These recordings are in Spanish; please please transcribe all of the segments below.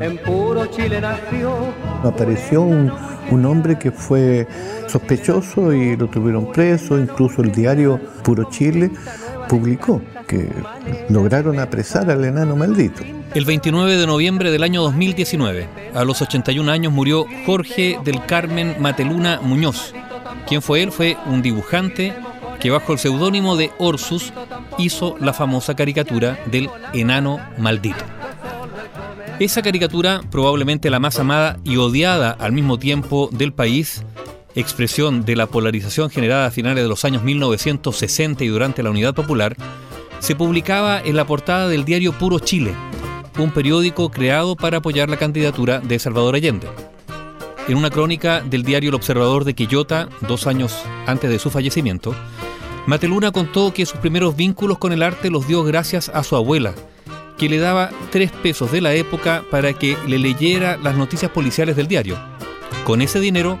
En puro Chile nació. Apareció un, un hombre que fue sospechoso y lo tuvieron preso, incluso el diario Puro Chile publicó que lograron apresar al enano maldito. El 29 de noviembre del año 2019, a los 81 años, murió Jorge del Carmen Mateluna Muñoz. ¿Quién fue él? Fue un dibujante que bajo el seudónimo de Orsus hizo la famosa caricatura del enano maldito. Esa caricatura, probablemente la más amada y odiada al mismo tiempo del país, expresión de la polarización generada a finales de los años 1960 y durante la Unidad Popular, se publicaba en la portada del diario Puro Chile, un periódico creado para apoyar la candidatura de Salvador Allende. En una crónica del diario El Observador de Quillota, dos años antes de su fallecimiento, Mateluna contó que sus primeros vínculos con el arte los dio gracias a su abuela, que le daba tres pesos de la época para que le leyera las noticias policiales del diario. Con ese dinero,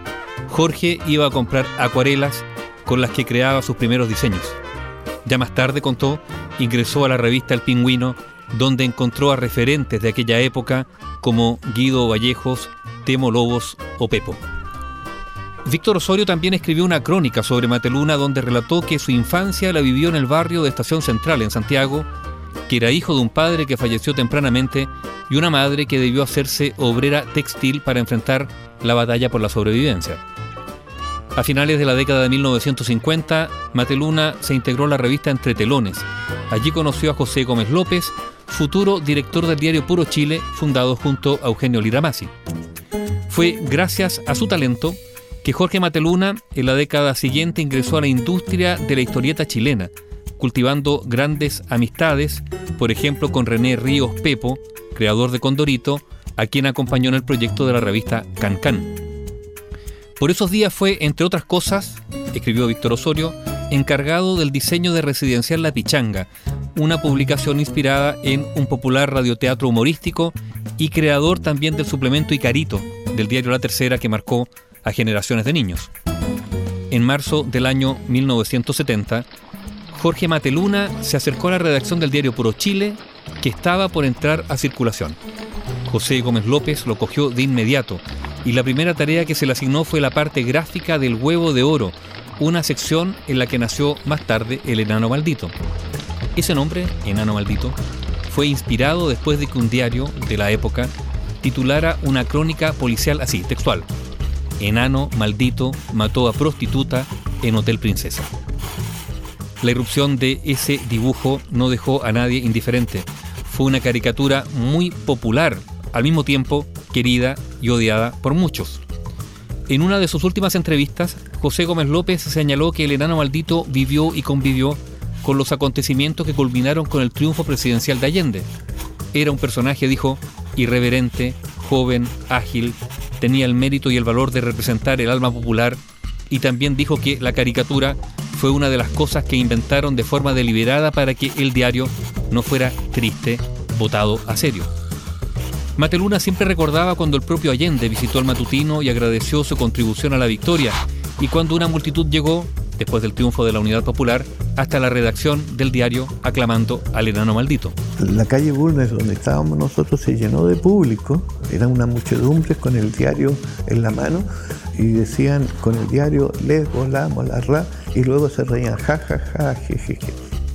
Jorge iba a comprar acuarelas con las que creaba sus primeros diseños. Ya más tarde, contó, ingresó a la revista El Pingüino, donde encontró a referentes de aquella época como Guido Vallejos, Temo Lobos o Pepo. Víctor Osorio también escribió una crónica sobre Mateluna donde relató que su infancia la vivió en el barrio de Estación Central, en Santiago, que era hijo de un padre que falleció tempranamente y una madre que debió hacerse obrera textil para enfrentar la batalla por la sobrevivencia. A finales de la década de 1950, Mateluna se integró a la revista Entre Telones. Allí conoció a José Gómez López, futuro director del diario Puro Chile, fundado junto a Eugenio Liramasi. Fue gracias a su talento que Jorge Mateluna en la década siguiente ingresó a la industria de la historieta chilena, cultivando grandes amistades, por ejemplo con René Ríos Pepo, creador de Condorito, a quien acompañó en el proyecto de la revista Can Can. Por esos días fue, entre otras cosas, escribió Víctor Osorio, encargado del diseño de Residencial La Pichanga, una publicación inspirada en un popular radioteatro humorístico y creador también del suplemento Icarito del diario La Tercera que marcó a generaciones de niños. En marzo del año 1970, Jorge Mateluna se acercó a la redacción del diario Puro Chile, que estaba por entrar a circulación. José Gómez López lo cogió de inmediato y la primera tarea que se le asignó fue la parte gráfica del huevo de oro, una sección en la que nació más tarde el enano maldito. Ese nombre, enano maldito, fue inspirado después de que un diario de la época titulara una crónica policial así, textual. Enano maldito mató a prostituta en Hotel Princesa. La irrupción de ese dibujo no dejó a nadie indiferente. Fue una caricatura muy popular, al mismo tiempo querida y odiada por muchos. En una de sus últimas entrevistas, José Gómez López señaló que el enano maldito vivió y convivió con los acontecimientos que culminaron con el triunfo presidencial de Allende. Era un personaje, dijo, irreverente, joven, ágil, tenía el mérito y el valor de representar el alma popular y también dijo que la caricatura fue una de las cosas que inventaron de forma deliberada para que el diario no fuera triste, votado a serio. Mateluna siempre recordaba cuando el propio Allende visitó al matutino y agradeció su contribución a la victoria, y cuando una multitud llegó, después del triunfo de la Unidad Popular, hasta la redacción del diario aclamando al enano maldito. La calle Bulnes, donde estábamos nosotros, se llenó de público, eran una muchedumbre con el diario en la mano y decían con el diario les volamos la ra y luego se reían ja ja ja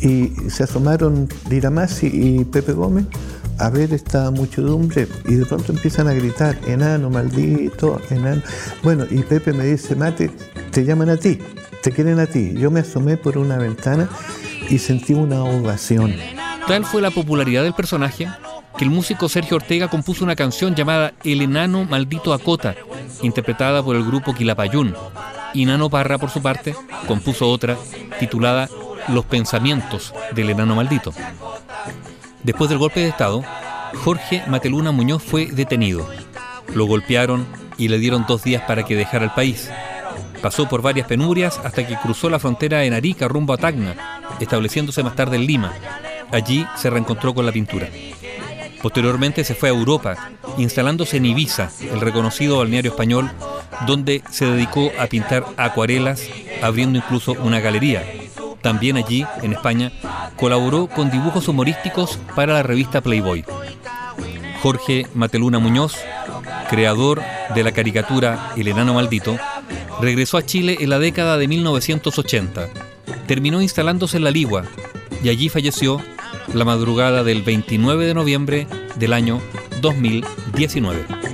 Y se asomaron Diramasi y Pepe Gómez a ver esta muchedumbre y de pronto empiezan a gritar, enano, maldito, enano. Bueno, y Pepe me dice, Mate, te llaman a ti, te quieren a ti. Yo me asomé por una ventana y sentí una ovación. Tal fue la popularidad del personaje que el músico Sergio Ortega compuso una canción llamada El enano maldito Acota, interpretada por el grupo Quilapayún. Y Nano Parra, por su parte, compuso otra titulada Los pensamientos del enano maldito. Después del golpe de Estado, Jorge Mateluna Muñoz fue detenido. Lo golpearon y le dieron dos días para que dejara el país. Pasó por varias penurias hasta que cruzó la frontera en Arica rumbo a Tacna, estableciéndose más tarde en Lima. Allí se reencontró con la pintura. Posteriormente se fue a Europa, instalándose en Ibiza, el reconocido balneario español, donde se dedicó a pintar acuarelas, abriendo incluso una galería. También allí, en España, colaboró con dibujos humorísticos para la revista Playboy. Jorge Mateluna Muñoz, creador de la caricatura El Enano Maldito, regresó a Chile en la década de 1980. Terminó instalándose en La Ligua y allí falleció la madrugada del 29 de noviembre del año 2019.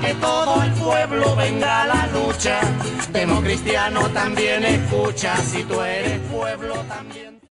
Que todo el pueblo venga a la lucha. Democristiano también escucha, si tú eres pueblo también.